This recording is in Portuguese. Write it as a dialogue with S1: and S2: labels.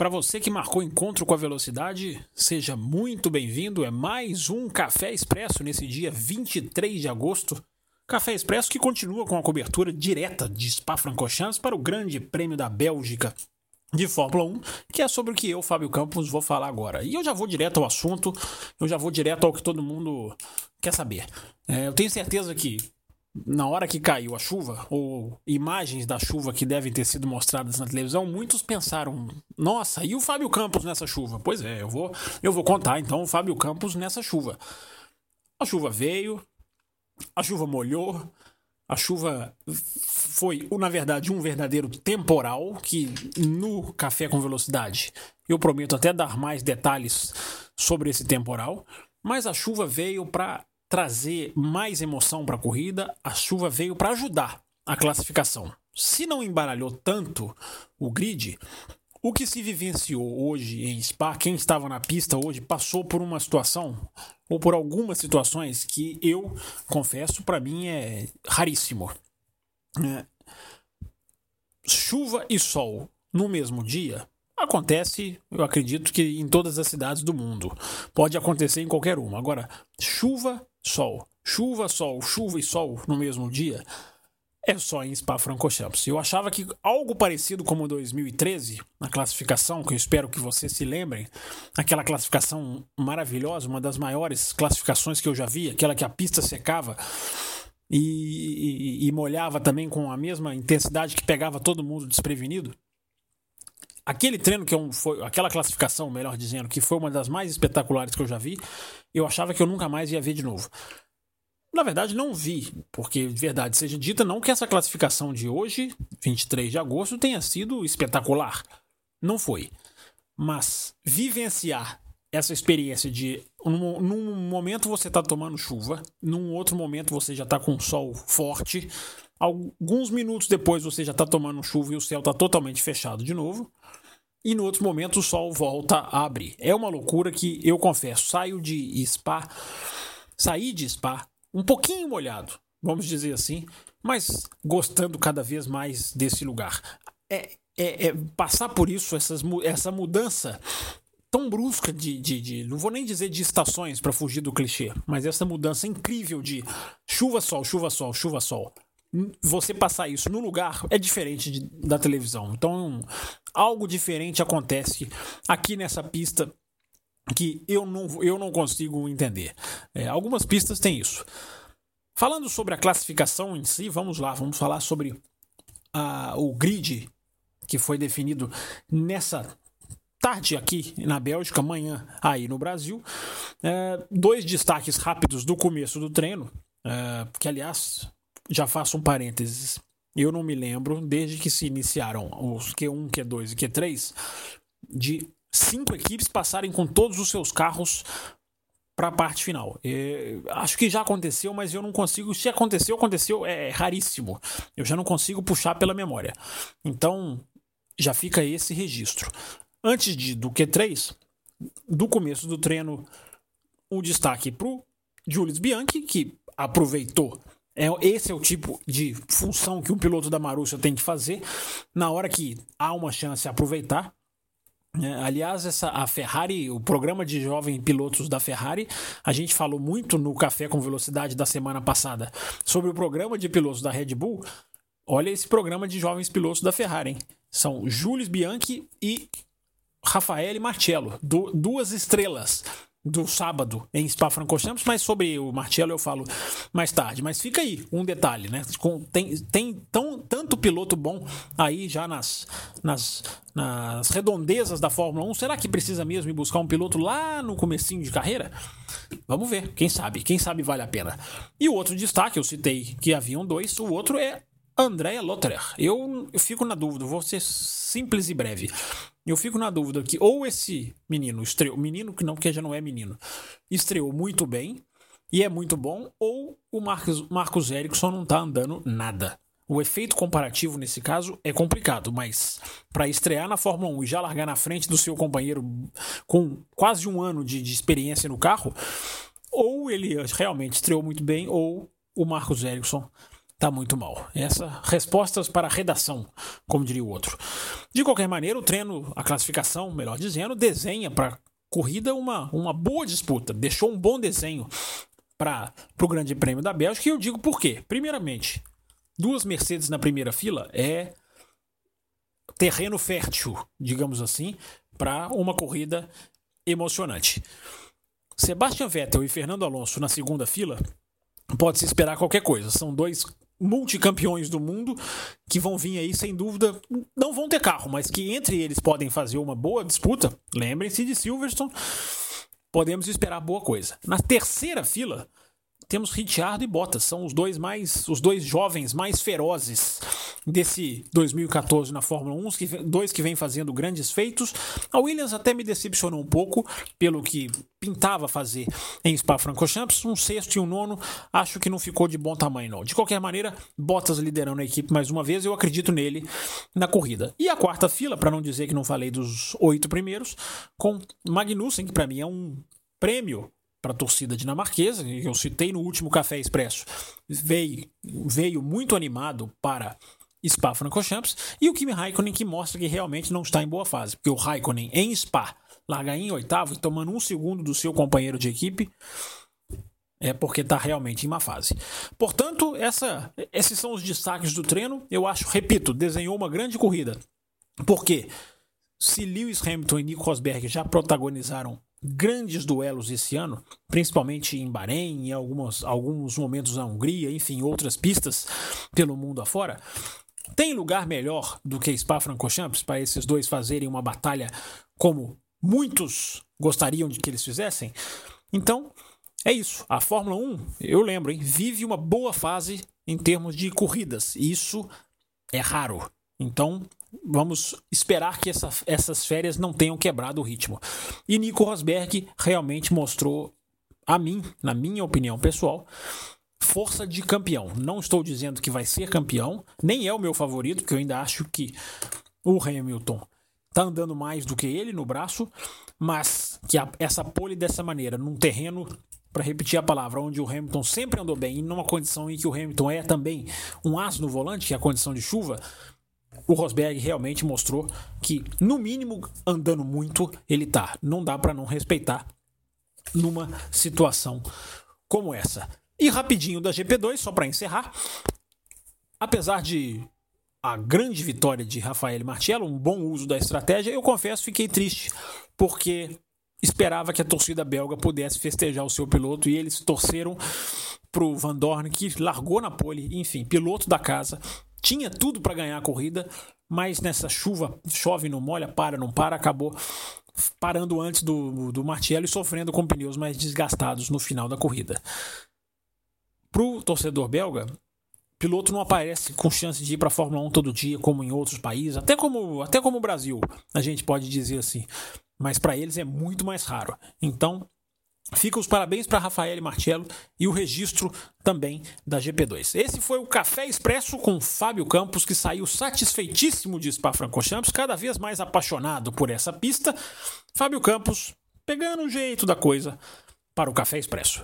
S1: para você que marcou encontro com a velocidade, seja muito bem-vindo. É mais um Café Expresso nesse dia 23 de agosto. Café Expresso que continua com a cobertura direta de Spa-Francorchamps para o Grande Prêmio da Bélgica de Fórmula 1, que é sobre o que eu, Fábio Campos, vou falar agora. E eu já vou direto ao assunto, eu já vou direto ao que todo mundo quer saber. É, eu tenho certeza que na hora que caiu a chuva, ou imagens da chuva que devem ter sido mostradas na televisão, muitos pensaram: nossa, e o Fábio Campos nessa chuva? Pois é, eu vou, eu vou contar então o Fábio Campos nessa chuva. A chuva veio, a chuva molhou, a chuva foi, na verdade, um verdadeiro temporal que no Café com Velocidade eu prometo até dar mais detalhes sobre esse temporal, mas a chuva veio para trazer mais emoção para a corrida, a chuva veio para ajudar a classificação. Se não embaralhou tanto o grid, o que se vivenciou hoje em Spa, quem estava na pista hoje passou por uma situação ou por algumas situações que eu confesso para mim é raríssimo. É, chuva e sol no mesmo dia Acontece, eu acredito que em todas as cidades do mundo. Pode acontecer em qualquer uma. Agora, chuva, sol. Chuva, sol, chuva e sol no mesmo dia é só em Spa-Francorchamps. Eu achava que algo parecido como 2013, na classificação, que eu espero que vocês se lembrem, aquela classificação maravilhosa, uma das maiores classificações que eu já vi, aquela que a pista secava e, e, e molhava também com a mesma intensidade que pegava todo mundo desprevenido aquele treino que é foi aquela classificação, melhor dizendo, que foi uma das mais espetaculares que eu já vi, eu achava que eu nunca mais ia ver de novo. Na verdade, não vi, porque, de verdade seja dita, não que essa classificação de hoje, 23 de agosto, tenha sido espetacular. Não foi. Mas vivenciar essa experiência de num, num momento você está tomando chuva, num outro momento você já está com sol forte, alguns minutos depois você já está tomando chuva e o céu está totalmente fechado de novo e no outro momento o sol volta a abrir. É uma loucura que eu confesso, saio de Spa, saí de Spa um pouquinho molhado, vamos dizer assim, mas gostando cada vez mais desse lugar. É, é, é passar por isso, essas, essa mudança tão brusca de, de, de, não vou nem dizer de estações para fugir do clichê, mas essa mudança incrível de chuva sol, chuva sol, chuva sol você passar isso no lugar é diferente de, da televisão. Então, algo diferente acontece aqui nessa pista que eu não, eu não consigo entender. É, algumas pistas têm isso. Falando sobre a classificação em si, vamos lá, vamos falar sobre a, o grid que foi definido nessa tarde aqui na Bélgica, amanhã aí no Brasil. É, dois destaques rápidos do começo do treino, é, que aliás já faço um parênteses. Eu não me lembro, desde que se iniciaram os Q1, Q2 e Q3, de cinco equipes passarem com todos os seus carros para a parte final. É, acho que já aconteceu, mas eu não consigo. Se aconteceu, aconteceu, é raríssimo. Eu já não consigo puxar pela memória. Então, já fica esse registro. Antes de, do Q3, do começo do treino, o destaque para o Julius Bianchi, que aproveitou é, esse é o tipo de função que um piloto da Marussia tem que fazer na hora que há uma chance de aproveitar. É, aliás, essa, a Ferrari, o programa de jovens pilotos da Ferrari, a gente falou muito no Café com Velocidade da semana passada sobre o programa de pilotos da Red Bull. Olha esse programa de jovens pilotos da Ferrari, hein? São Jules Bianchi e Rafael Marcello, du duas estrelas do sábado em Spa-Francorchamps, mas sobre o Marcello eu falo mais tarde. Mas fica aí um detalhe, né? Tem, tem tão, tanto piloto bom aí já nas, nas, nas redondezas da Fórmula 1. Será que precisa mesmo ir buscar um piloto lá no comecinho de carreira? Vamos ver, quem sabe, quem sabe vale a pena. E o outro destaque, eu citei que haviam dois, o outro é Andréa Lotterer. Eu, eu fico na dúvida, vou ser simples e breve. Eu fico na dúvida que ou esse menino estreou, menino que não, porque já não é menino, estreou muito bem e é muito bom, ou o Marcos, Marcos Ericsson não tá andando nada. O efeito comparativo nesse caso é complicado, mas para estrear na Fórmula 1 e já largar na frente do seu companheiro com quase um ano de, de experiência no carro, ou ele realmente estreou muito bem, ou o Marcos Ericsson tá muito mal. Essa respostas para a redação, como diria o outro. De qualquer maneira, o treino, a classificação, melhor dizendo, desenha para corrida uma, uma boa disputa, deixou um bom desenho para o Grande Prêmio da Bélgica. E eu digo por quê? Primeiramente, duas Mercedes na primeira fila é terreno fértil, digamos assim, para uma corrida emocionante. Sebastian Vettel e Fernando Alonso na segunda fila, pode-se esperar qualquer coisa. São dois multicampeões do mundo que vão vir aí sem dúvida, não vão ter carro, mas que entre eles podem fazer uma boa disputa. Lembrem-se de Silverstone, podemos esperar boa coisa. Na terceira fila, temos Ricciardo e Bottas, são os dois mais os dois jovens mais ferozes desse 2014 na Fórmula 1, que, dois que vêm fazendo grandes feitos. A Williams até me decepcionou um pouco pelo que pintava fazer em Spa-Francorchamps, um sexto e um nono, acho que não ficou de bom tamanho não. De qualquer maneira, Bottas liderando a equipe mais uma vez, eu acredito nele na corrida. E a quarta fila, para não dizer que não falei dos oito primeiros, com Magnussen, que para mim é um prêmio para a torcida dinamarquesa, que eu citei no último Café Expresso, veio, veio muito animado para Spa Francorchamps, e o Kimi Raikkonen que mostra que realmente não está em boa fase, porque o Raikkonen em Spa larga em oitavo, tomando um segundo do seu companheiro de equipe, é porque está realmente em má fase. Portanto, essa, esses são os destaques do treino. Eu acho, repito, desenhou uma grande corrida. Porque se Lewis Hamilton e Nico Rosberg já protagonizaram grandes duelos esse ano, principalmente em Bahrein, em algumas, alguns momentos na Hungria, enfim, outras pistas pelo mundo afora. Tem lugar melhor do que Spa-Francorchamps para esses dois fazerem uma batalha como muitos gostariam de que eles fizessem? Então, é isso. A Fórmula 1, eu lembro, hein, vive uma boa fase em termos de corridas. E isso é raro. Então, vamos esperar que essa, essas férias não tenham quebrado o ritmo. E Nico Rosberg realmente mostrou a mim, na minha opinião pessoal, força de campeão. Não estou dizendo que vai ser campeão, nem é o meu favorito, porque eu ainda acho que o Hamilton está andando mais do que ele no braço, mas que a, essa pole dessa maneira, num terreno, para repetir a palavra, onde o Hamilton sempre andou bem, e numa condição em que o Hamilton é também um as no volante, que é a condição de chuva, o Rosberg realmente mostrou que, no mínimo, andando muito, ele tá. Não dá para não respeitar numa situação como essa. E rapidinho da GP2, só para encerrar. Apesar de a grande vitória de Rafael Martiello, um bom uso da estratégia, eu confesso fiquei triste porque esperava que a torcida belga pudesse festejar o seu piloto e eles torceram pro Van Dorn que largou na pole, enfim, piloto da casa, tinha tudo para ganhar a corrida, mas nessa chuva, chove, não molha, para, não para, acabou parando antes do, do Martiello e sofrendo com pneus mais desgastados no final da corrida. Para o torcedor belga, piloto não aparece com chance de ir para a Fórmula 1 todo dia, como em outros países, até como, até como o Brasil, a gente pode dizer assim. Mas para eles é muito mais raro. Então, Fica os parabéns para Rafael Marcello e o registro também da GP2. Esse foi o Café Expresso com Fábio Campos, que saiu satisfeitíssimo de Spa-Francorchamps, cada vez mais apaixonado por essa pista. Fábio Campos pegando o jeito da coisa para o Café Expresso.